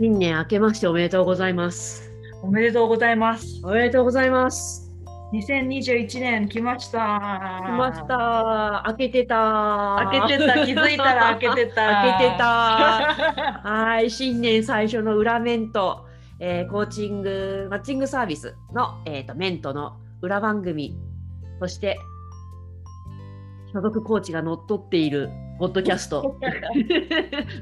新年明けましておめでとうございます。おめでとうございます。おめでとうございます。2021年来ました。来まし。た。開けてた。開けてた。気づいたら開けてた。開けてた。はい、新年最初の裏メント、えーコーチング、マッチングサービスの、えー、とメントの裏番組、そして所属コーチが乗っ取っているポッドキャスト、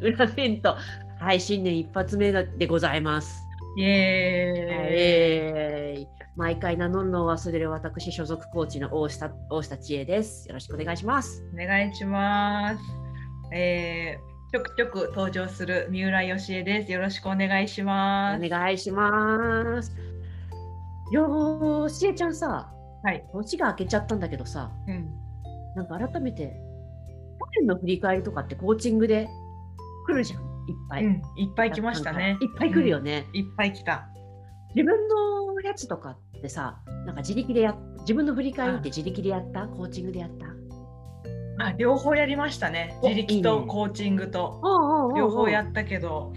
裏メント、はい、新年一発目でございます。イエーイ。えー毎回名乗るのを忘れる私、所属コーチの大下大下千恵です。よろしくお願いします。お願いします。えー、ちょくちょく登場する三浦よしえです。よろしくお願いします。お願いします。よーしえちゃんさ、はい。年が明けちゃったんだけどさ、うん。なんか改めて、去年の振り返りとかってコーチングで来るじゃん、いっぱい。うん、いっぱい来ましたね。いっぱい来るよね。うん。いっぱい来た。自分のやつとかってさ、なんか自力でやっ自分の振り返りって自力でやった？コーチングでやった？あ、両方やりましたね。お自力とコーチングと。両方やったけど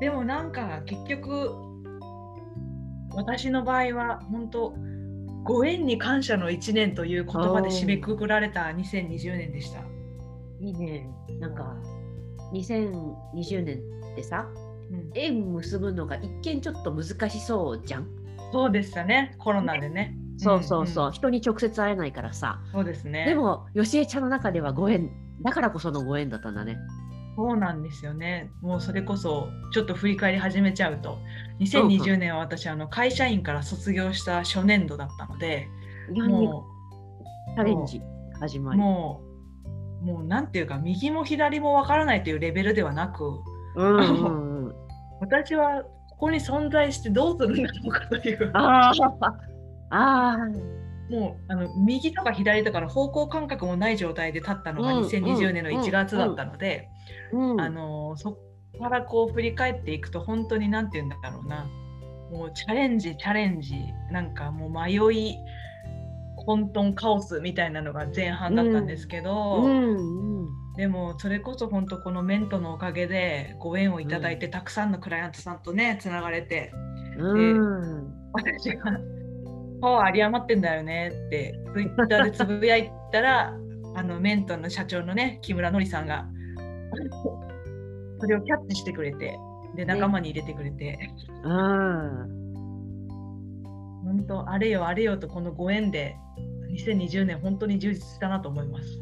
でもなんか結局私の場合は本当ご縁に感謝の1年という言葉で締めくくられた2020年でした。いいね。なんか、2020年ってさ、うん縁結ぶのが一見ちょっと難しそうじゃん？そうでしたねコロナでね。そうそうそう、んん人に直接会えないからさ。そうですね。でも、よしえちゃんの中ではご縁、だからこそのご縁だったんだね。そうなんですよね。もうそれこそちょっと振り返り始めちゃうと2020年は私あの会社員から卒業した初年度だったのでもチャレンジ始まうり。もうもうなんていうか右も左もわからないというレベルではなくうんうんうん、私はここに存在してどうするんだろうかという。ああ、あもうあの右とか左とかの方向感覚もない状態で立ったのがうん2020年の1月だったので、あ、うん、あのそこからこう振り返っていくと本当に何て言うんだろうな。もうチャレンジチャレンジ。なんかもう迷い混沌カオスみたいなのが前半だったんですけど、でもそれこそ本当このメントのおかげでご縁をいただいて、たくさんのクライアントさんとねつながれてうん、私が「パワー有り余ってんだよね」ってツイッターでつぶやいたらあのメントの社長のね木村典さんがそれをキャッチしてくれてで仲間に入れてくれて、うん。本当あれよあれよとこのご縁で2020年本当に充実したなと思います。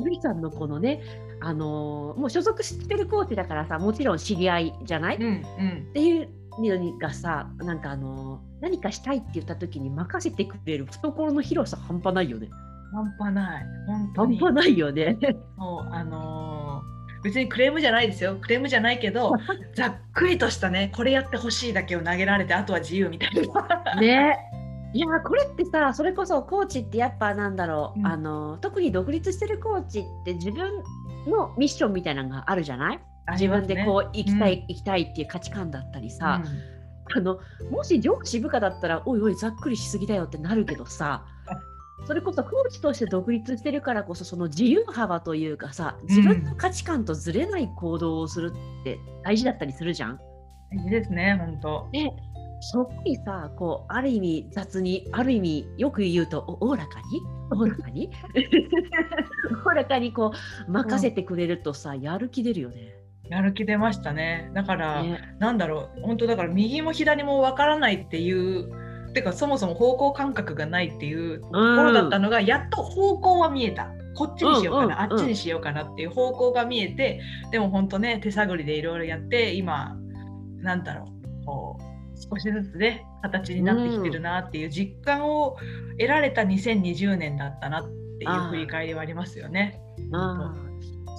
ゆりさんのこのね、あのーもう所属してるコーチだからさ、もちろん知り合いじゃない、うんうんっていうのがさ、なんかあのー何かしたいって言った時に任せてくれる懐の広さ半端ないよね。半端ない本当に半端ないよね。もうあのー別にクレームじゃないですよクレームじゃないけど ざっくりとしたねこれやってほしいだけを投げられてあとは自由みたいな。ね。いやこれってさそれこそコーチってやっぱなんだろう、うん。あの特に独立してるコーチって自分のミッションみたいなのがあるじゃない？自分でこう生きたい、生きたいっていう価値観だったりさ、あのもし上司部下だったらおいおいざっくりしすぎだよってなるけどさ それこそコーチとして独立してるからこそその自由幅というかさ自分の価値観とずれない行動をするって大事だったりするじゃん？うん、いいですね本当。でそこにさこうある意味雑にある意味よく言うとおおおらかに？おおらかに？おおらかにこう任せてくれるとさ、やる気出るよね。やる気出ましたね。だから、ねなんだろう本当だから右も左もわからないっていう。てかそもそも方向感覚がないっていうところだったのが、やっと方向は見えたこっちにしようかな、うんうんうんあっちにしようかなっていう方向が見えてでも本当ね手探りでいろいろやって今なんだろう少しずつね形になってきてるなっていう実感を得られた2020年だったなっていう振り返りはありますよね。まあ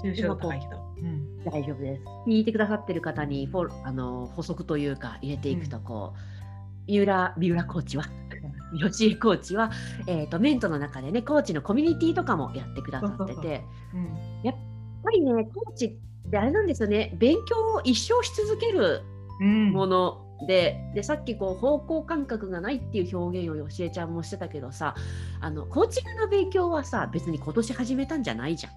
抽象度高いけど。うん。大丈夫です。聞いてくださってる方にフォあの補足というか入れていくとこう、三浦三浦コーチは 吉井コーチは、えー、とメントの中でねコーチのコミュニティとかもやってくださっててうん。やっぱりねコーチってあれなんですよね勉強を一生し続けるうん。もので,、でさっきこう方向感覚がないっていう表現をよしえちゃんもしてたけどさあのコーチングの勉強はさ別に今年始めたんじゃないじゃん。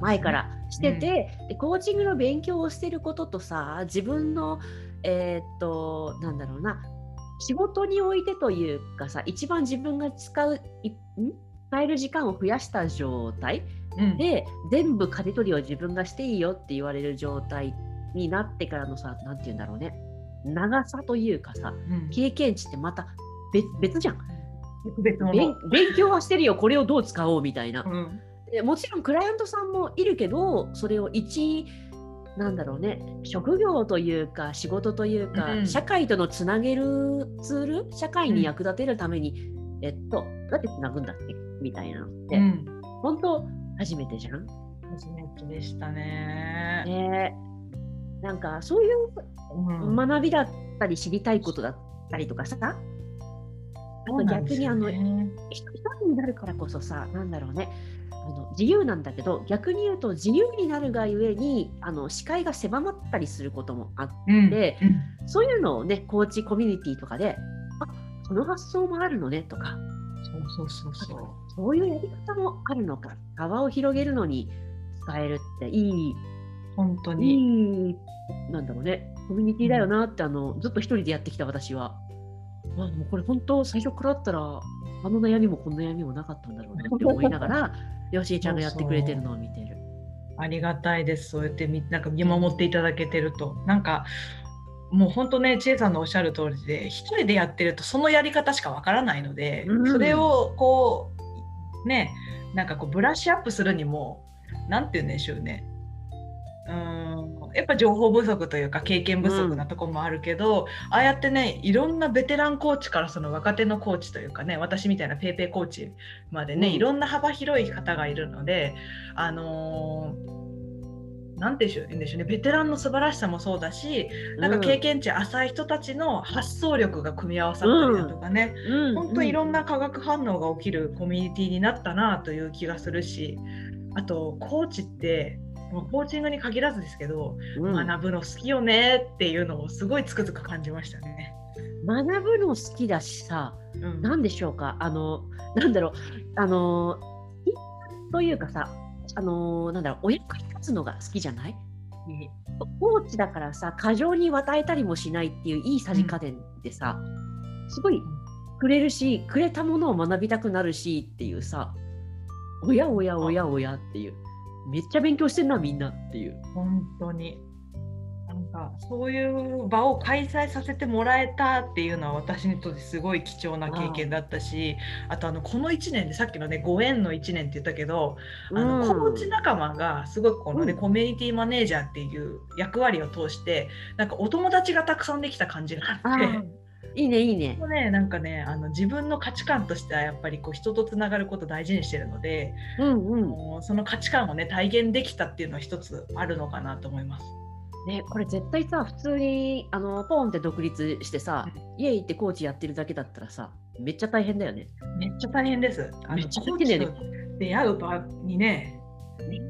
前からしてて、うん、でコーチングの勉強をしてることとさ自分のえー、っとなんだろうな仕事においてというかさ一番自分が使う使える時間を増やした状態、うん、で全部刈り取りを自分がしていいよって言われる状態になってからのさ何て言うんだろうね長さというかさ、うん、経験値ってまた別じゃん。別勉強はしてるよこれをどう使おうみたいな、うん、もちろんクライアントさんもいるけどそれを一なんだろうね職業というか仕事というか、うん、社会とのつなげるツール社会に役立てるために、うん、えっとどうやってつなぐんだっけ？みたいなのって、うん、本当初めてじゃん。初めてでしたね。ねなんかそういう学びだったり知りたいことだったりとかさ、あと逆にあの、ね、一人になるからこそさなんだろうね。あの自由なんだけど逆に言うと自由になるがゆえにあの視界が狭まったりすることもあって、うんうん、そういうのをねコーチコミュニティとかであその発想もあるのねとか。そうそうそうそう。そういうやり方もあるのか。幅を広げるのに使えるっていい本当になんだろうねコミュニティだよなって、あのずっと一人でやってきた私は。まあ、もうこれ本当最初からだったらあの悩みもこの悩みもなかったんだろうなって 思いながらよしえちゃんがやってくれてるのを見てる。ありがたいです。そうやってみなんか見守っていただけてると。なんかもう本当ね、千恵さんのおっしゃる通りで、一人でやってるとそのやり方しかわからないので、うん、それをこう、ね、なんかこうブラッシュアップするにも、なんて言うんでしょうね。うん。やっぱ情報不足というか経験不足なとこもあるけど、うん、ああやってねいろんなベテランコーチからその若手のコーチというかね私みたいな PayPay コーチまでね、うん、いろんな幅広い方がいるのであのー、て言うんでしょうねベテランの素晴らしさもそうだしなんか経験値浅い人たちの発想力が組み合わさったりだとかね、うん、本当いろんな化学反応が起きるコミュニティになったなという気がするしあとコーチってもうコーチングに限らずですけど、うん、学ぶの好きよねっていうのをすごいつくづく感じましたね。学ぶの好きだしさ、うん、何でしょうか？あのなんだろう。あのというかさあのなんだろう。お役に立つのが好きじゃない、ね、コーチだからさ過剰に与えたりもしないっていういいさじ加減でさ、うん、すごいくれるしくれたものを学びたくなるしっていうさおやおやおやおやっていうめっちゃ勉強してんなみんなっていう。本当になんかそういう場を開催させてもらえたっていうのは私にとってすごい貴重な経験だったしあとあのこの1年でさっきのねご縁の1年って言ったけど、あのコーチ仲間がすごくこのね、うん、コミュニティマネージャーっていう役割を通してなんかお友達がたくさんできた感じがあって。いいねいいね。ねなんかねあの自分の価値観としてはやっぱりこう人とつながることを大事にしてるので、うんうん、その価値観をね体現できたっていうのは一つあるのかなと思います。ね、これ絶対さ普通にあのポンって独立してさ、うん、家行ってコーチやってるだけだったらさめっちゃ大変だよね。めっちゃ大変です。めっちゃ大変だよね。出会う場にねね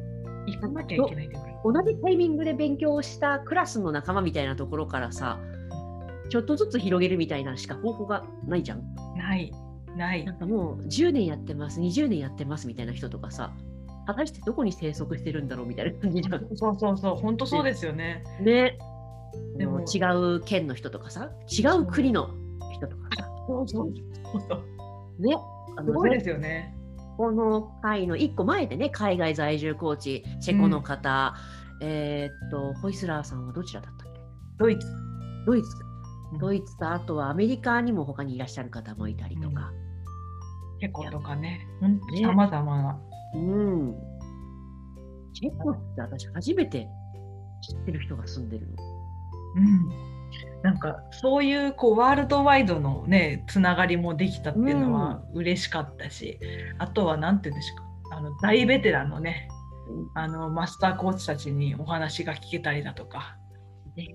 行かなきゃいけない同じタイミングで勉強したクラスの仲間みたいなところからさちょっとずつ広げるみたいなしか方法がないじゃん。ない。ない。なんかもう10年やってます、20年やってますみたいな人とかさ、果たしてどこに生息してるんだろうみたいな感じじゃん。そうそうそう、本当そうですよね。ね。でも違う県の人とかさ、違う国の人とかさ。そうそうそうね。すごいですよね。この回の1個前でね、海外在住コーチ、チェコの方、うん、えー、っと、ホイスラーさんはどちらだったっけ？ドイツ。ドイツドイツとあとはアメリカにも他にいらっしゃる方もいたりとか。うん、チェコとかね、さまざまな。うん。チェコって私初めて知ってる人が住んでるの。うん。なんかそういうこうワールドワイドのねつながりもできたっていうのは嬉しかったし、うん、あとは何て言うんですか。あの大ベテランのね、あのマスターコーチたちにお話が聞けたりだとか、ね、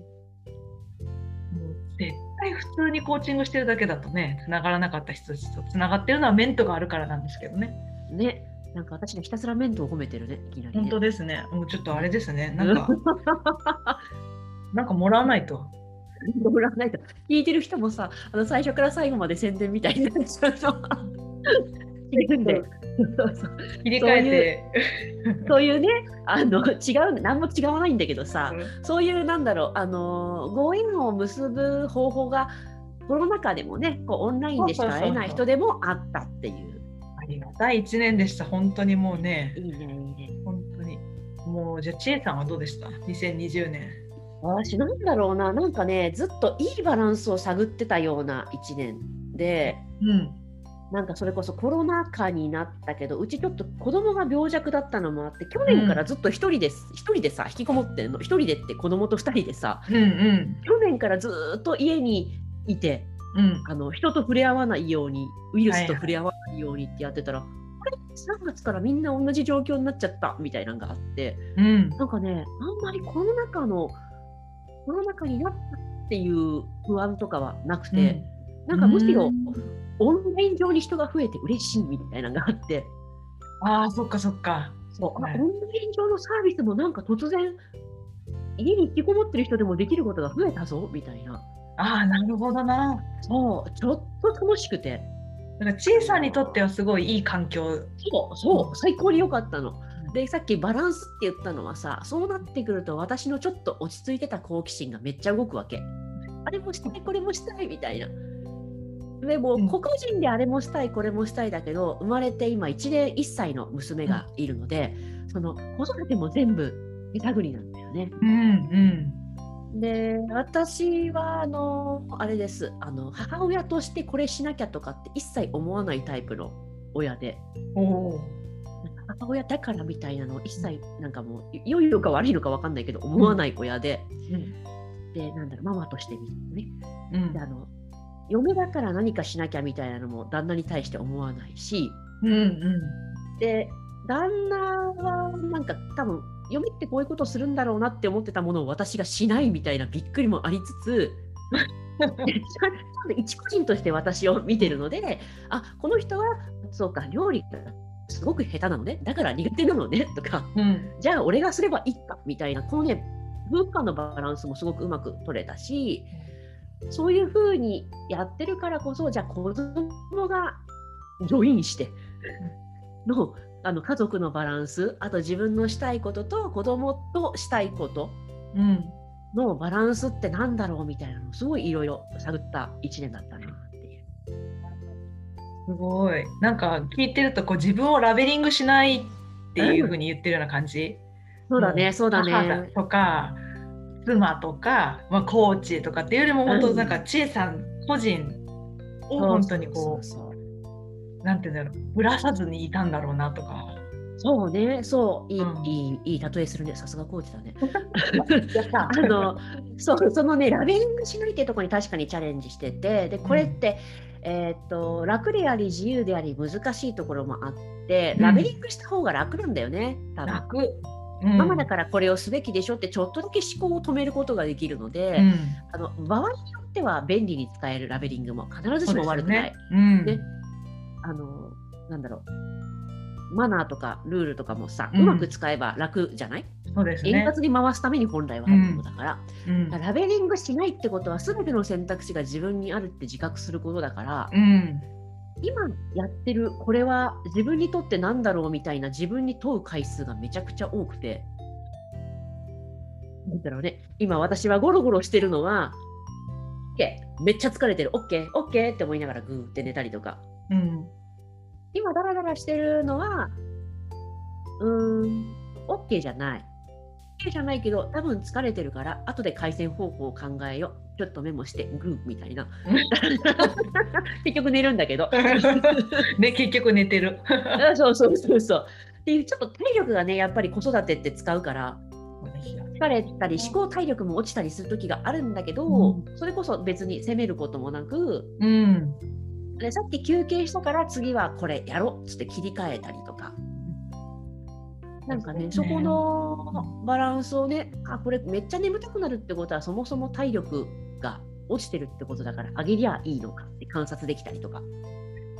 絶対普通にコーチングしてるだけだとねつながらなかった人たちとつながってるのはメントがあるからなんですけどね。ねなんか私がひたすらメントを褒めてるねいきなり、ね、本当ですねもうちょっとあれですね なんかなんかもらわないと。もらわないと聞いてる人もさあの最初から最後まで宣伝みたいになっちゃうの。そうそう切り替えてそういうねあの違う何も違わないんだけどさ、そういうなんだろうあのご縁を結ぶ方法がコロナ禍でもねこうオンラインでしか会えない人でもあったっていう。ありがたい1年でした本当にもうね。いいねいいね。本当にもうじゃあ千恵さんはどうでした？2020年。私なんだろうななんかねずっといいバランスを探ってたような1年で。うんなんかそれこそコロナ禍になったけどうちちょっと子供が病弱だったのもあって去年からずっと一人で、うん、一人でさ引きこもってんの。一人でって子供と二人でさ、うんうん、去年からずっと家にいて、うん、あの人と触れ合わないようにウイルスと触れ合わないようにってやってたら、はいはい、3月からみんな同じ状況になっちゃった。みたいなのがあって、うん、なんかねあんまりコロナ禍のコロナ禍になったっていう不安とかはなくて、うん、なんかむしろ、オンライン上に人が増えて嬉しいみたいなのがあって。ああ、そっかそっか。そう、はい、オンライン上のサービスもなんか突然、家に引きこもってる人でもできることが増えたぞみたいな。ああ、なるほどな。そう、ちょっと楽しくて。だから、小さにとってはすごいいい環境。そう、そう、最高に良かったの。でさっきバランスって言ったのはさそうなってくると私のちょっと落ち着いてた好奇心がめっちゃ動くわけあれもしたいこれもしたいみたいなでも個々人であれもしたいこれもしたいだけど生まれて今1年1歳の娘がいるので、うん、その子育ても全部手探りなんだよね。うんうん、で私はあのあれです。あの母親としてこれしなきゃとかって一切思わないタイプの親で。母親だからみたいなのを一切なんかもう良いのか悪いのか分かんないけど思わない親で、うん、でなんだろうママとして見るとね、うん、であの嫁だから何かしなきゃみたいなのも旦那に対して思わないし、うんうん、で旦那はなんか多分嫁ってこういうことするんだろうなって思ってたものを私がしないみたいなびっくりもありつつ 一個人として私を見てるのであこの人はそうか料理がすごく下手なのね。だから苦手なのねとか、うん、じゃあ俺がすればいいかみたいなこのね文化のバランスもすごくうまく取れたし、そういうふうにやってるからこそじゃあ子供がジョインしてのあの家族のバランスあと自分のしたいことと子供としたいことのバランスってなんだろうみたいなのすごいいろいろ探った1年だったなっていう。すごい。なんか聞いてるとこう自分をラベリングしないっていうふうに言ってるような感じ、そうだねそうだね。とか妻とか、まあ、コーチとかっていうよりも本当なんか千恵さん個人を本当にこうなんていうんだろうぶらさずにいたんだろうなとか。そうね、そう。いい、うん、いいいい例えするね、さすがコーチだね。あのそうそのねラベリングしないっていうところに確かにチャレンジしてて、でこれって、うん、えー、っと楽であり自由であり難しいところもあって、ラベリングした方が楽なんだよね。多分。楽ママだからこれをすべきでしょってちょっとだけ思考を止めることができるので、うん、あの場合によっては便利に使えるラベリングも必ずしも悪くない。ね、あのなんだろう。マナーとかルールとかもさ、うん、うまく使えば楽じゃない？そうです、ね、円滑に回すために本来はあるものだから、うん、ラベリングしないってことは全ての選択肢が自分にあるって自覚することだから、うん、今やってるこれは自分にとって何だろうみたいな自分に問う回数がめちゃくちゃ多くて。なんだろうね。今私はゴロゴロしてるのは OK めっちゃ疲れてる。OKOK、OK? って思いながらグーって寝たりとか、うん、今ダラダラしてるのはうーん OK じゃない。OK じゃないけど多分疲れてるから後で改善方法を考えようちょっとメモしてグーみたいな。結局寝るんだけど。ね結局寝てる。そうそうそうそう。っていうちょっと体力がねやっぱり子育てって使うから疲れたり思考体力も落ちたりする時があるんだけど、うん、それこそ別に責めることもなく、うん、でさっき休憩したから次はこれやろうっつって切り替えたりとか。なんかね、そこのバランスをね、あ、これめっちゃ眠たくなるってことは、そもそも体力が落ちてるってことだから、あげりゃいいのかって観察できたりとか。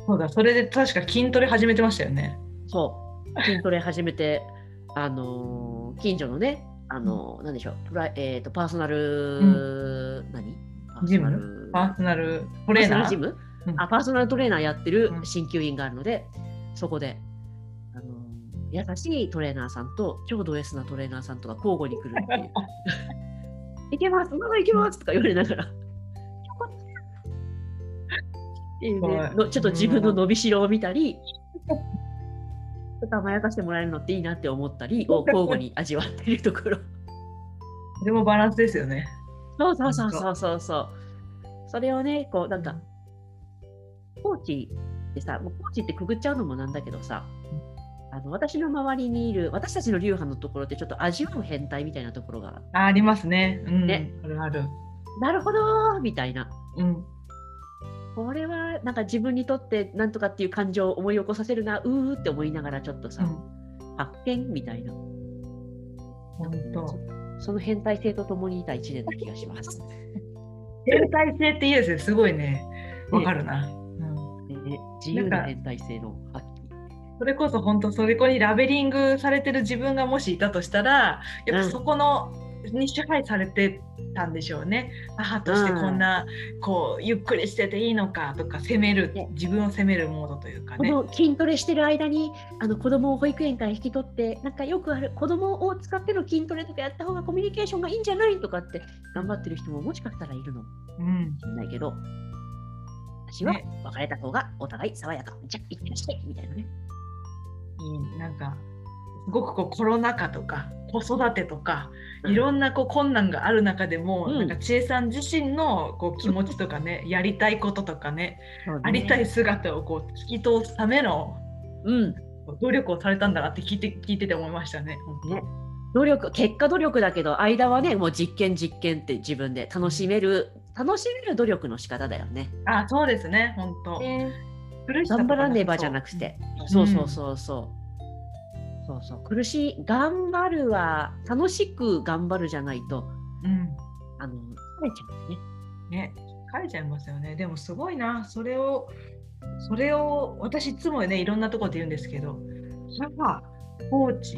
そうだ、それで確か筋トレ始めてましたよね。そう、筋トレ始めて、あのー、近所のね、あのー、なんでしょう、プラえーと、パーソナル、うん、何？ジム？パーソナル？トレーナー？ジム、うん、あパーソナルトレーナーやってる鍼灸院があるので、そこで優しいトレーナーさんと超ド S なトレーナーさんとか交互に来るっていう。いけます、まだいけますとか言われながら。っていうね、のちょっと自分の伸びしろを見たり、ちょっと甘やかしてもらえるのっていいなって思ったりを交互に味わっているところ。でもバランスですよね。そうそうそうそうそうそう。それをね、こうなんか、コーチってさ、もうコーチってくぐっちゃうのもなんだけどさ、あの私の周りにいる私たちの流派のところってちょっと味わう変態みたいなところがあありますね。うん、ねあるある。なるほどみたいな。うん。これはなんか自分にとってなんとかっていう感情を思い起こさせるなうーって思いながらちょっとさ、うん、発見みたいな。本当その変態性とともにいた一年な気がします。変態性っていいですね、すごいね。わかるな。ね、自由な変態性の。それこそ本当それこにラベリングされてる自分がもしいたとしたらやっぱそこの、に支配されてたんでしょうね。母としてこんな、うん、こうゆっくりしてていいのかとか責める、ね、自分を責めるモードというかね。この筋トレしてる間にあの子供を保育園から引き取ってなんかよくある子供を使っての筋トレとかやった方がコミュニケーションがいいんじゃないとかって頑張ってる人ももしかしたらいるの。かもしれないけど、うん、私は別れた方がお互い爽やか、じゃあいってらっしゃい。みたいなね。うん、なんかすごくこうコロナ禍とか子育てとかいろんなこう困難がある中でも、うん、なんか千恵さん自身のこう気持ちとかね、やりたいこととかね、ね、ありたい姿をこう聞き通すための、うん、努力をされたんだなって聞いて聞いてて思いましたね。ね。努力結果努力だけど間はねもう実験実験って自分で楽しめる楽しめる努力の仕方だよね。あそうですね本当。ね、頑張らねばじゃなくて、うん、そうそうそうそう。そうそう。苦しい頑張るは楽しく頑張るじゃないと、うん、あの疲れちゃうね。ね疲れちゃいますよね。でもすごいな。それをそれを私いつもねいろんなところで言うんですけど母コーチ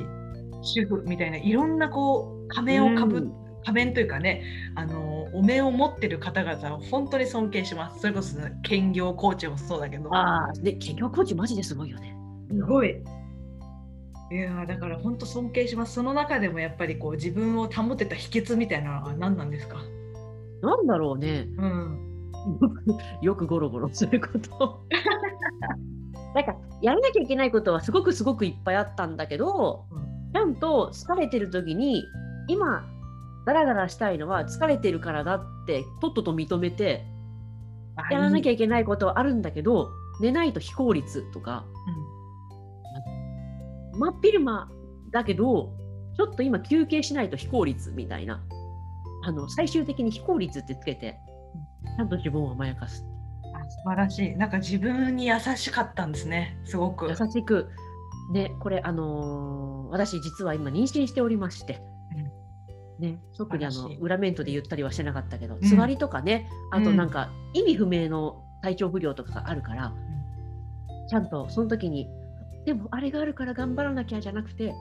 主婦みたいないろんなこう仮面をかぶ、うん、仮面というかねあのお面を持ってる方々を本当に尊敬します。それこそ兼業コーチもそうだけど。ああ、で兼業コーチマジですごいよね。すごい。いやだから本当尊敬します。その中でもやっぱりこう自分を保てた秘訣みたいなのは何なんですか？なんだろうね。うん。よくゴロゴロすること。なんかやらなきゃいけないことはすごくすごくいっぱいあったんだけど、うん、ちゃんと疲れてる時に今ダラダラしたいのは疲れてるからだってとっとと認めてやらなきゃいけないことはあるんだけど寝ないと非効率とか、真っ昼間だけどちょっと今休憩しないと非効率みたいな。あの最終的に非効率ってつけてちゃんと自分を甘やかす。あ素晴らしい。なんか自分に優しかったんですねすごく。優しく。ねこれあのー、私実は今妊娠しておりまして、うん、ね、特にあの裏面とで言ったりはしてなかったけど、つわりとかねあとなんか意味不明の体調不良とかがあるから、うん、ちゃんとその時にでもあれがあるから頑張らなきゃじゃなくて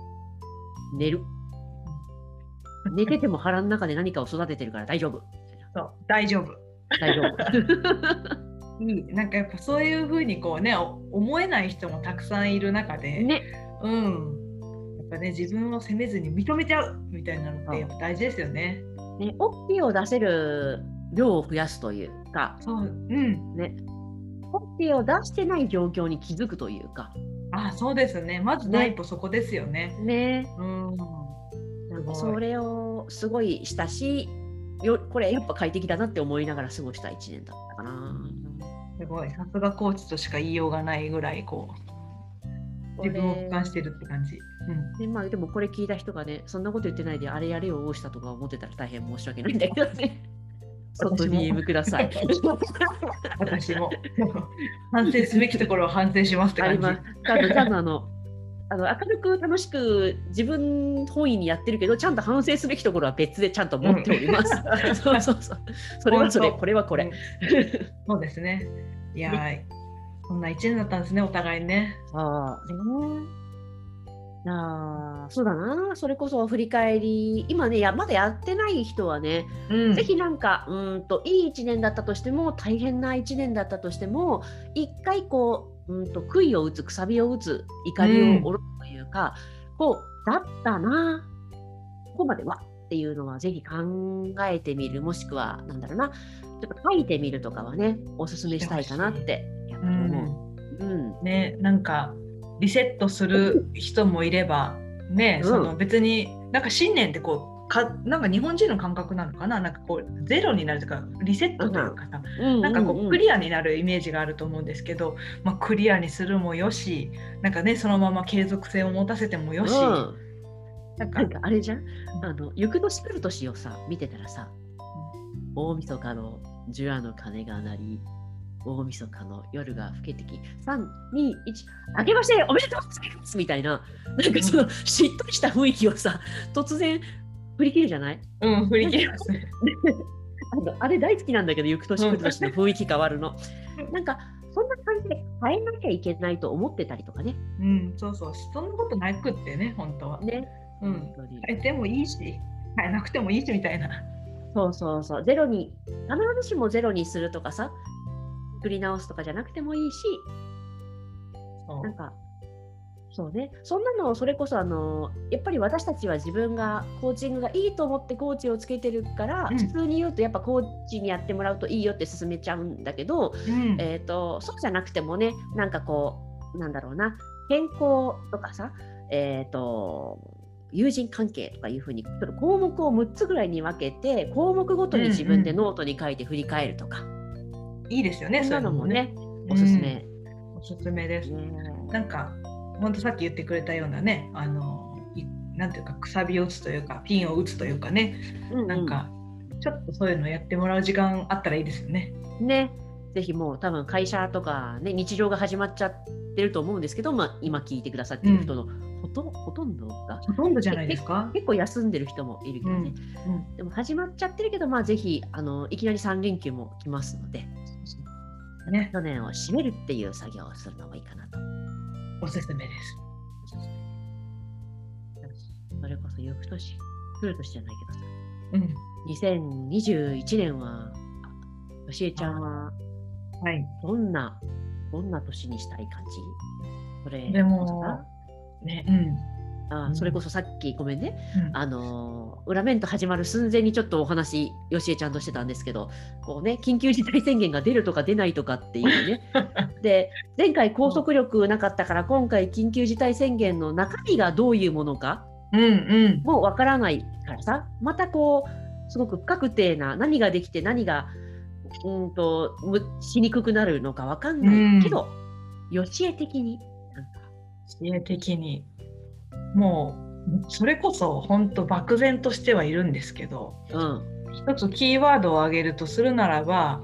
寝る。寝てても腹の中で何かを育ててるから大丈夫。そう大丈夫。大丈夫。なんかやっぱそういうふうにこうね思えない人もたくさんいる中で、ね、うん。やっぱね自分を責めずに認めちゃうみたいなのってやっぱ大事ですよね。ね、OK を出せる量を増やすというか、そう、うん、ね、OK を出してない状況に気づくというか、あそうですね。まず第一歩そこですよね。ね。うん。それをすごいしたしよこれやっぱ快適だなって思いながら過ごした1年だったかな。すごい。さすがコーチとしか言いようがないぐらいこう自分を俯瞰してるって感じ。うん、でまあでもこれ聞いた人がねそんなこと言ってないであれやれよしたとか思ってたら大変申し訳ないんだけどね。外 DM ください。私も 反省すべきところを反省しますって感じ。あります。ちゃんとちゃんとあのあの明るく楽しく自分本位にやってるけどちゃんと反省すべきところは別でちゃんと持っております。うん、そうそうそう。それはそれこれはこれ。そうですね。いやそんな一年だったんですねお互いね。ああ。ねあそうだな。それこそ振り返り。今ねやまだやってない人はね、うん、ぜひなんかうんといい1年だったとしても大変な1年だったとしても一回こううんと杭を打つくさびを打つ怒りを下ろすといういうかこうだったなここまではっていうのはぜひ考えてみる。もしくはなんだろうなちょっと書いてみるとかはねおすすめしたいかなってやっぱり思う。うん、うん、ねなんかリセットする人もいればね、うん、その別になんか新年ってこうかなんか日本人の感覚なのかな？なんかこうゼロになるというかリセットというかさ、うん、なんかこうクリアになるイメージがあると思うんですけど、まあ、クリアにするもよしなんかねそのまま継続性を持たせてもよし、うん、なんかあれじゃん？あの行く年来る年をさ見てたらさ大晦日の十夜の鐘が鳴り大晦日の夜が更けてき321明けましておめでとうございますみたいななんかそのしっとりした雰囲気をさ突然振り切るじゃない？うん、振り切りますね。あのあれ大好きなんだけど、行く年来る年の雰囲気変わるの。なんか、そんな感じで変えなきゃいけないと思ってたりとかね。うん、そうそう。そんなことなくってね、本当は。ね。うん。変えてもいいし、変えなくてもいいしみたいな。そうそうそう。ゼロに、必ずしもゼロにするとかさ、作り直すとかじゃなくてもいいし、なんか、そうね、そんなのそれこそあのやっぱり私たちは自分がコーチングがいいと思ってコーチをつけてるから、うん、普通に言うとやっぱコーチにやってもらうといいよって勧めちゃうんだけど、うん、えーと、そうじゃなくてもねなんかこうなんだろうな健康とかさ、えーと、友人関係とかいうふうにちょっと項目を6つぐらいに分けて項目ごとに自分でノートに書いて振り返るとか、うんうん、いいですよねそんなのもね。おすすめ、おすすめです、ね、なんか本当さっき言ってくれたようなねあのなんていうかくさびを打つというかピンを打つというかね、うんうん、なんかちょっとそういうのやってもらう時間あったらいいですよね。ね。ぜひもう多分会社とか、ね、日常が始まっちゃってると思うんですけど、まあ、今聞いてくださってる人のほと,、ほとんどがほとんどじゃないですか？結構休んでる人もいるけどね、うんうん、でも始まっちゃってるけど、まあ、ぜひあのいきなり3連休も来ますので、ね、去年を締めるっていう作業をするのもいいかなと。おすすめです。それこそ翌年来る年じゃないけどさ、うん、2021年は、よしえちゃんは、はい、どんな、どんな年にしたい感じ？それでも、ね、うん。あ、それこそさっきごめんね、うん、あの裏面と始まる寸前にちょっとお話よしえちゃんとしてたんですけどこうね緊急事態宣言が出るとか出ないとかっていうね。で前回拘束力なかったから今回緊急事態宣言の中身がどういうものかうんうん、もうわからないからさまたこうすごく不確定な何ができて何がうんとしにくくなるのかわかんないけど、うん、よしえ的になんか。しえ的に。もうそれこそ本当漠然としてはいるんですけど、うん、一つキーワードを挙げるとするならば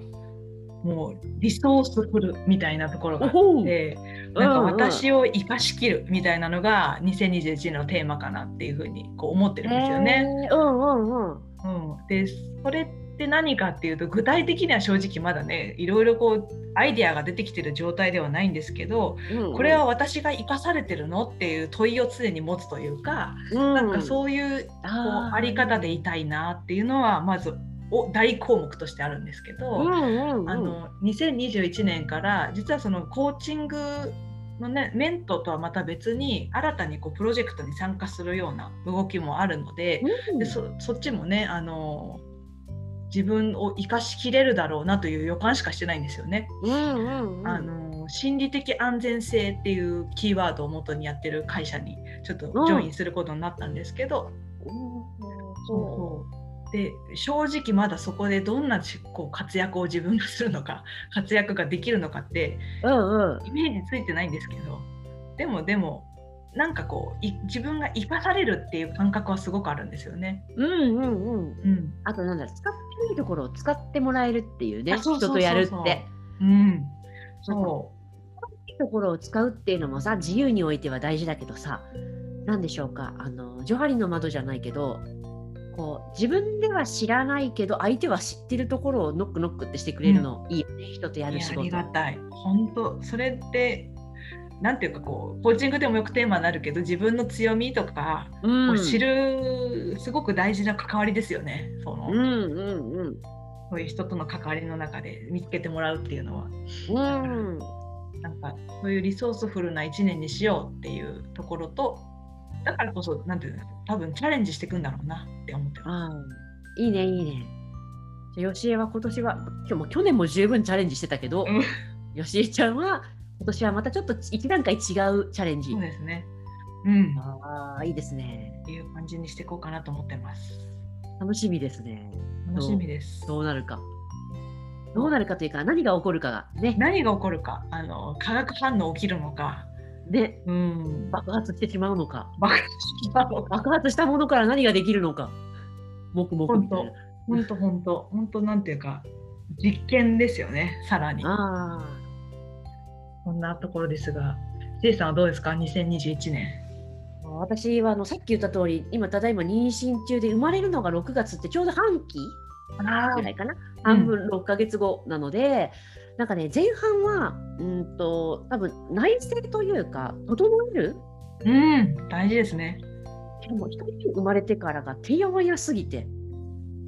もうリソースフルみたいなところがあってなんか私を生かしきるみたいなのが2021のテーマかなっていうふうにこう思ってるんですよね。うんうんうん、でそれって何かっていうと具体的には正直まだねいろいろこうアイデアが出てきてる状態ではないんですけど、うんうん、これは私が生かされてるのっていう問いを常に持つというか、うん、なんかそういうこうあり方でいたいなっていうのはまずお大項目としてあるんですけど、うんうんうん、あの2021年から実はそのコーチングのねメントとはまた別に新たにこうプロジェクトに参加するような動きもあるのでうん、でそっちもねあの自分を生かしきれるだろうなという予感しかしてないんですよね。うんうんうん、あの心理的安全性っていうキーワードをもとにやってる会社にちょっとジョインすることになったんですけど、うん、そうそう。で正直まだそこでどんなこう活躍を自分がするのか 活躍ができるのかって、うんうん、イメージついてないんですけど。でもでもなんかこう自分が生かされるっていう感覚はすごくあるんですよね。うんうんうん。うん、あとなんだ使っていいところを使ってもらえるっていうね人とやるって。うん。そう。いいところを使うっていうのもさ自由においては大事だけどさ何でしょうかあのジョハリの窓じゃないけどこう自分では知らないけど相手は知ってるところをノックノックってしてくれるの、うん、いいよね人とやる仕事。ありがたい本当それってなんていうかこうコーチングでもよくテーマになるけど自分の強みとかを知るすごく大事な関わりですよね。その、うんうんうん、そういう人との関わりの中で見つけてもらうっていうのは。うんなんかそういうリソースフルな1年にしようっていうところとだからこそなんていうの多分チャレンジしていくんだろうなって思ってます。いいねいいね。じゃ吉江は今年は今日も去年も十分チャレンジしてたけど、吉江ちゃんは今年はまたちょっと一段階違うチャレンジ。そうですね。うん。ああいいですね。っていう感じにしていこうかなと思ってます。楽しみですね。楽しみです。どうなるか。どうなるかというか何が起こるかがね。何が起こるか。あの化学反応起きるのか。で、うん、爆発してしまうのか。爆発した爆発したものから何ができるのか。もくもくみたいな。本当本当本当なんていうか実験ですよね。さらに。ああ。こんなところですが、ジェイさんはどうですか？2021年。私はあのさっき言った通り今ただいま妊娠中で生まれるのが6月ってちょうど半期ぐらいかな。半分6ヶ月後なので、うん、なんかね前半はうんと多分内政というか整えるうん大事ですね。でも一人生まれてからがてやわやすぎて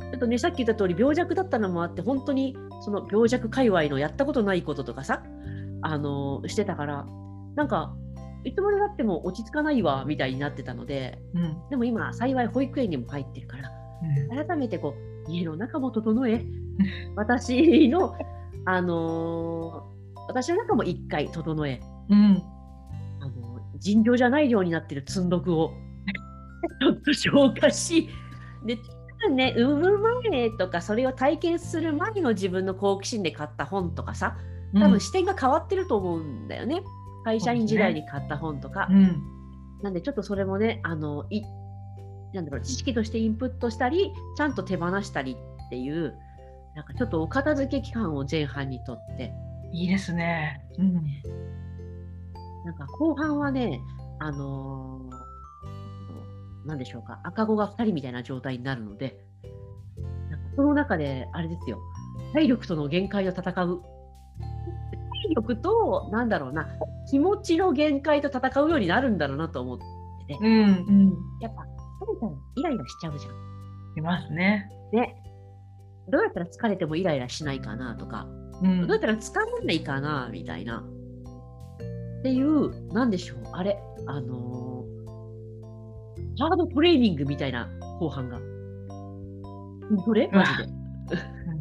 ちょっとねさっき言った通り病弱だったのもあって本当にその病弱界隈のやったことないこととかさあのしてたからなんかいつまでたっても落ち着かないわみたいになってたので、うん、でも今幸い保育園にも入ってるから、うん、改めてこう家の中も整え 私の、あのー、私の中も一回整え、うん、あの尋常じゃない量になってる積んどくを ちょっと消化しでね、産む前とかそれを体験する前の自分の好奇心で買った本とかさ多分視点が変わってると思うんだよね。会社員時代に買った本とか、ねうん、なんでちょっとそれもねあのいなんだろう知識としてインプットしたりちゃんと手放したりっていうなんかちょっとお片付け期間を前半にとって。いいですね、うん、なんか後半はねあのー、なんでしょうか赤子が2人みたいな状態になるのでその中であれですよ体力との限界を戦う体力となんだろうな気持ちの限界と戦うようになるんだろうなと思ってて、うんうん、やっぱ疲れたらイライラしちゃうじゃん。いますね。でどうやったら疲れてもイライラしないかなとか、うん、どうやったら疲れないかなみたいな。っていうなんでしょうあれあのー、ハードトレーニングみたいな後半が。これ？マジで。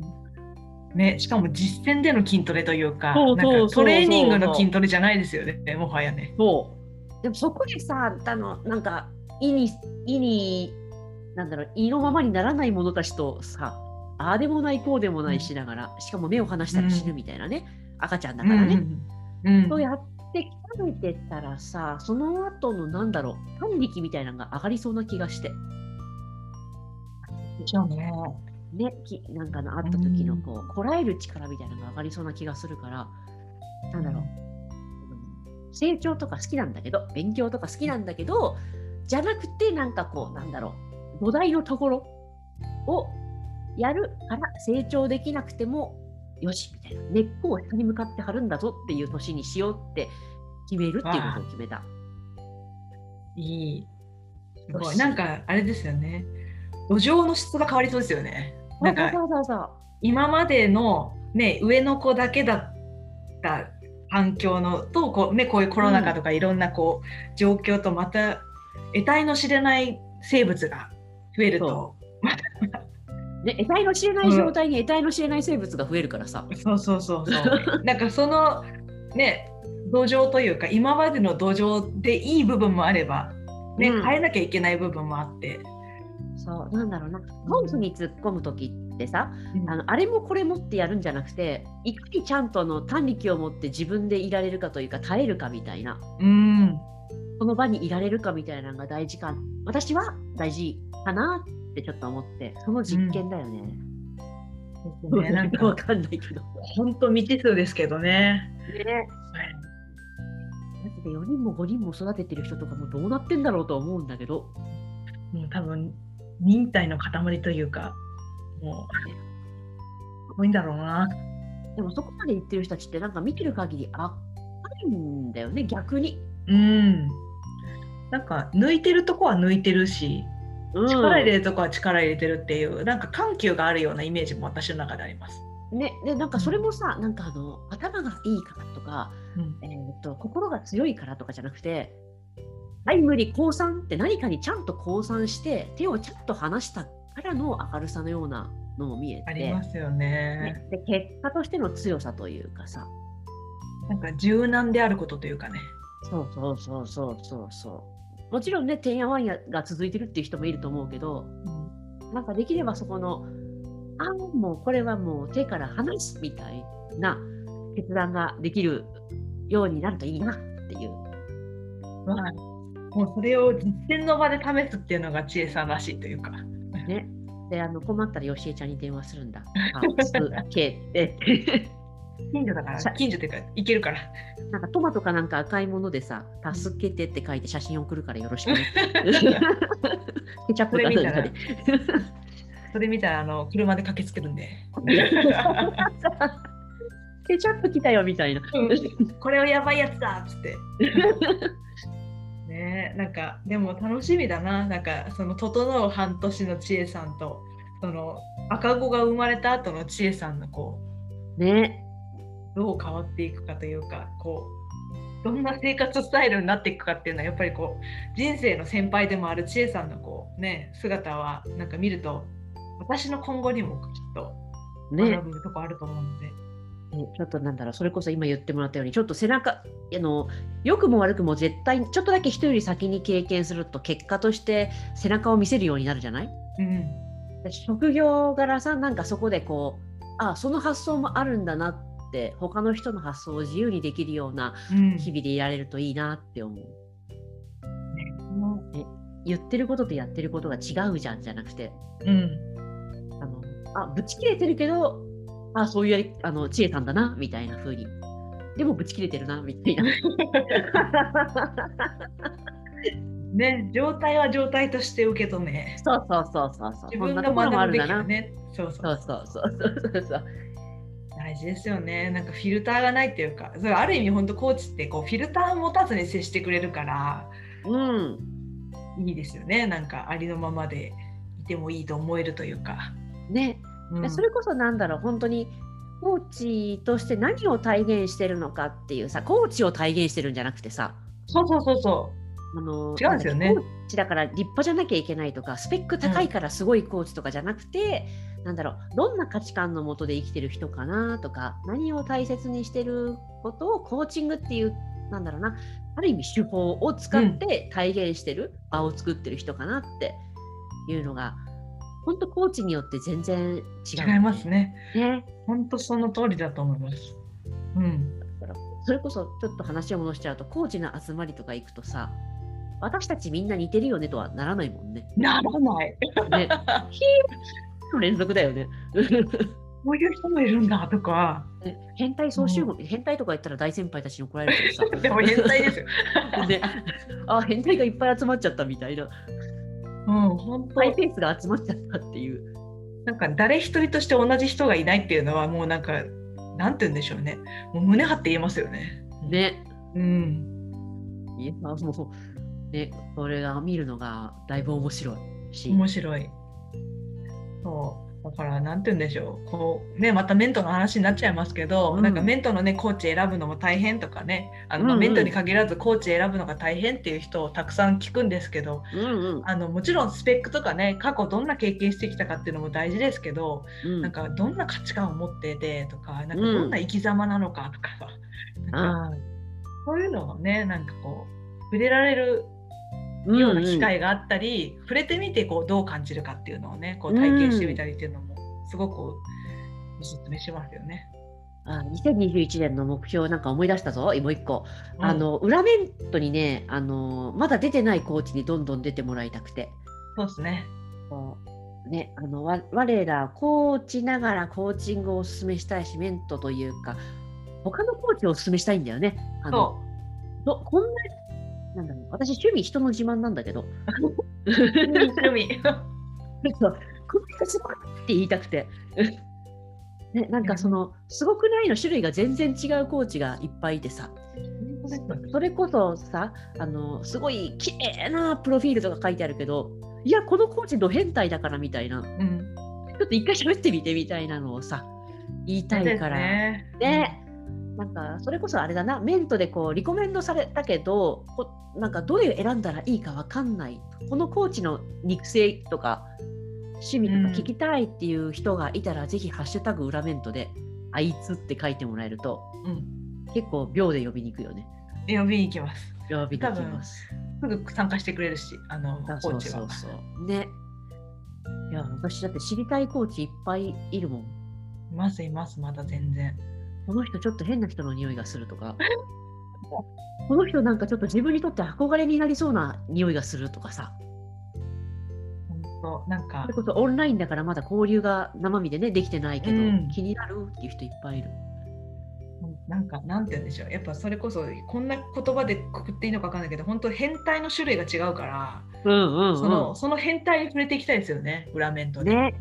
ね、しかも実践での筋トレというかトレーニングの筋トレじゃないですよねもはやね。そうでもそこでさあのなんか意に意になんだろう意のままにならない者たちとさああでもないこうでもないしながら、うん、しかも目を離したら死ぬみたいなね、うん、赤ちゃんだからね。うん、そうやって鍛えてたらさその後のなんだろう反力みたいなのが上がりそうな気がして。でしょうね。ね、きなんかのあった時のこう、こらえる力みたいなのが上がりそうな気がするから、なんだろう、成長とか好きなんだけど、勉強とか好きなんだけど、じゃなくて、なんかこう、なんだろう、土台のところをやるから成長できなくてもよしみたいな、根っこを下に向かって張るんだぞっていう年にしようって決めるっていうことを決めた。いい。すごい。なんかあれですよね。土壌の質が変わりそうですよね。なんか今までの、ね、上の子だけだった環境のとこう,、ね、こういうコロナ禍とかいろんなこう、状況とまた得体の知れない生物が増えると。ね、得体の知れない状態に得体の知れない生物が増えるからさ。そうそうそうそう。なんかそのね土壌というか今までの土壌でいい部分もあれば、ね、うん、変えなきゃいけない部分もあってそうなんだろうな。トンスに突っ込む時ってさ、うん、あのあれもこれもってやるんじゃなくていかにちゃんとの短力を持って自分でいられるかというか耐えるかみたいな、うん、その場にいられるかみたいなのが大事か私は大事かなってちょっと思ってその実験だよね。うん、ね。なんかわかんないけど。本当未知数ですけどね。ね。マジで4人も5人も育ててる人とかもどうなってんだろうと思うんだけど。もう多分忍耐の塊というかもうすごいんだろうな。でもそこまで言ってる人たちってなんか見てる限りあるんだよね逆に。うん。なんか抜いてるとこは抜いてるし、うん、力入れるとこは力入れてるっていうなんか緩急があるようなイメージも私の中であります。ね、でなんかそれもさ、うん、なんかあの頭がいいからとか、うん、えーと、心が強いからとかじゃなくてはい、無理、降参って何かにちゃんと降参して、手をちゃんと離したからの明るさのようなのも見えて。ありますよね。ねで結果としての強さというかさ。なんか柔軟であることというかね。そうそうそうそうそうそう。もちろんね、てんやわんやが続いてるっていう人もいると思うけど、うん、なんかできればそこの、ああ、もうこれはもう手から離すみたいな決断ができるようになるといいなっていう。まあ、もうそれを実践の場で試すっていうのが知恵さんらしいというか。ね。で、あの困ったらよしえちゃんに電話するんだ。あ、すけって。近所だから、近所っていうか、行けるから。なんかトマトかなんか赤いものでさ、助けてって書いて写真送るからよろしくね。ケチャップそれ見たら、それ見たらあの車で駆けつけるんで。ケチャップ来たよみたいな。うん、これはやばいやつだっつって。ね。なんかでも楽しみだな。なんかその整う半年の千恵さんとその赤子が生まれた後の千恵さんのこうね。どう変わっていくかというかこうどんな生活スタイルになっていくかっていうのはやっぱりこう人生の先輩でもある千恵さんのこうね姿はなんか見ると私の今後にもきっと学ぶとこあると思うので。ねちょっとなんだろう、それこそ今言ってもらったように、ちょっと背中、あの良くも悪くも絶対、ちょっとだけ人より先に経験すると、結果として背中を見せるようになるじゃない、うん、職業柄さ、なんかそこでこう、あその発想もあるんだなって、他の人の発想を自由にできるような日々でいられるといいなって思う。うん、ね、言ってることとやってることが違うじゃんじゃなくて、うん、あのあぶち切れてるけどあそういうやりあの知恵さんだなみたいな風に。でもぶち切れてるなみたいな。ね状態は状態として受け止め。そうそうそうそうそう。自分が学ぶべきだね。そうそうそうそうそうそう大事ですよねなんかフィルターがないっていうかそれある意味本当コーチってこうフィルターを持たずに接してくれるからうんいいですよねなんかありのままでいてもいいと思えるというかねうん、それこそなんだろう本当にコーチとして何を体現してるのかっていうさコーチを体現してるんじゃなくてさそうそうそうそう。あの違うんですよね。コーチだから立派じゃなきゃいけないとかスペック高いからすごいコーチとかじゃなくて、うん、なんだろうどんな価値観のもとで生きてる人かなとか何を大切にしてることをコーチングっていうなんだろうなある意味手法を使って体現してる、場を作ってる人かなっていうのが、本当コーチによって全然違う、違いますね。ね本当その通りだと思います。うん。それこそちょっと話を戻しちゃうとコーチの集まりとか行くとさ私たちみんな似てるよねとはならないもんね。ならない。ね、ヒーの連続だよね。こういう人もいるんだとか。変態総集合、うん、変態とか言ったら大先輩たちに怒られるけどさ。でも変態ですよ。で、あ、変態がいっぱい集まっちゃったみたいな。うん、本当ハイペースが集まっちゃったっていう。なんか誰一人として同じ人がいないっていうのはもうなんかなんて言うんでしょうねもう胸張って言えますよね。ね。うん。いやもうねこれが見るのがだいぶ面白いし。面白い。そうだから何て言うんでしょう。こう、ね、またメントの話になっちゃいますけど、うん、なんかメントの、ね、コーチ選ぶのも大変とかねあの、うんうん、メントに限らずコーチ選ぶのが大変っていう人をたくさん聞くんですけど、うんうん、あのもちろんスペックとかね過去どんな経験してきたかっていうのも大事ですけど、うん、なんかどんな価値観を持っててとかなんかどんな生き様なのかとか,、なんかそういうのをねなんかこう触れられるような機会があったり、うんうん、触れてみてこうどう感じるかっていうのをねこう体験してみたりっていうのもすごくおすすめしますよね。あ2021年の目標なんか思い出したぞ、もう一個。うん、あの裏メントにねあの、まだ出てないコーチにどんどん出てもらいたくて。そうですね。ね、あの我らコーチながらコーチングをおすすめしたいし、メントというか、他のコーチをおすすめしたいんだよね。あのどこんななんだろう私趣味人の自慢なんだけど。趣味。そうこの人すごいって言いたくて。ね、なんかそのすごくないの種類が全然違うコーチがいっぱいいてさ。それこそさあのすごい綺麗なプロフィールとか書いてあるけどいやこのコーチド変態だからみたいな、うん、ちょっと一回喋ってみてみたいなのをさ言いたいから。ね、ねなんかそれこそあれだなメントでこうリコメンドされたけどこなんかどれ選んだらいいかわかんないこのコーチの肉声とか趣味とか聞きたいっていう人がいたら、うん、ぜひハッシュタグ裏メントであいつって書いてもらえると、うん、結構秒で呼びに行くよね。呼びに行きます。呼びに行きます。すぐ参加してくれるし、あのコーチは。そうそうそうね。いや、私だって知りたいコーチいっぱいいるもん。いますいます、まだ全然。この人ちょっと変な人の匂いがするとか。この人なんかちょっと自分にとって憧れになりそうな匂いがするとかさ。本当なんか。それこそオンラインだからまだ交流が生身でねできてないけど、うん、気になるっていう人いっぱいいる。なんかなんて言うんでしょうやっぱそれこそこんな言葉でくくっていいのか分かんないけど本当変態の種類が違うから、うんうんうん、そのその変態に触れていきたいですよね裏面とね。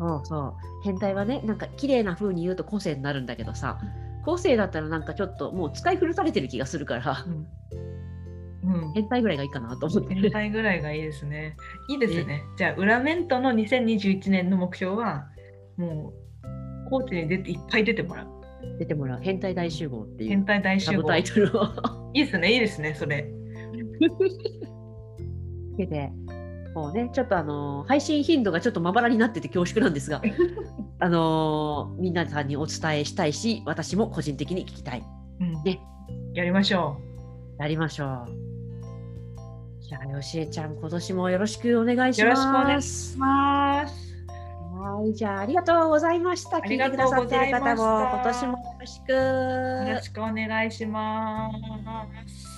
そうそう。変態はねなんか綺麗な風に言うと個性になるんだけどさ個性だったらなんかちょっともう使い古されてる気がするから、うん、うん、変態ぐらいがいいかなと思って。変態ぐらいがいいですね。いいですね、ね、じゃあ裏面との2021年の目標はもうコーチに出ていっぱい出てもらう。出てもらう。変態大集合っていう変態大集合。タイトルを。いいですねいいですねそれ。でもうね。ちょっとあの配信頻度がちょっとまばらになってて恐縮なんですが あのみんなさんにお伝えしたいし私も個人的に聞きたい、うん、ね。やりましょう。やりましょう。じゃあよしえちゃん今年もよろしくお願いします。よろしくお願いします。はい、じゃあありがとうございました。聞いてくださっている方も今年もよろしく。よろしくお願いします。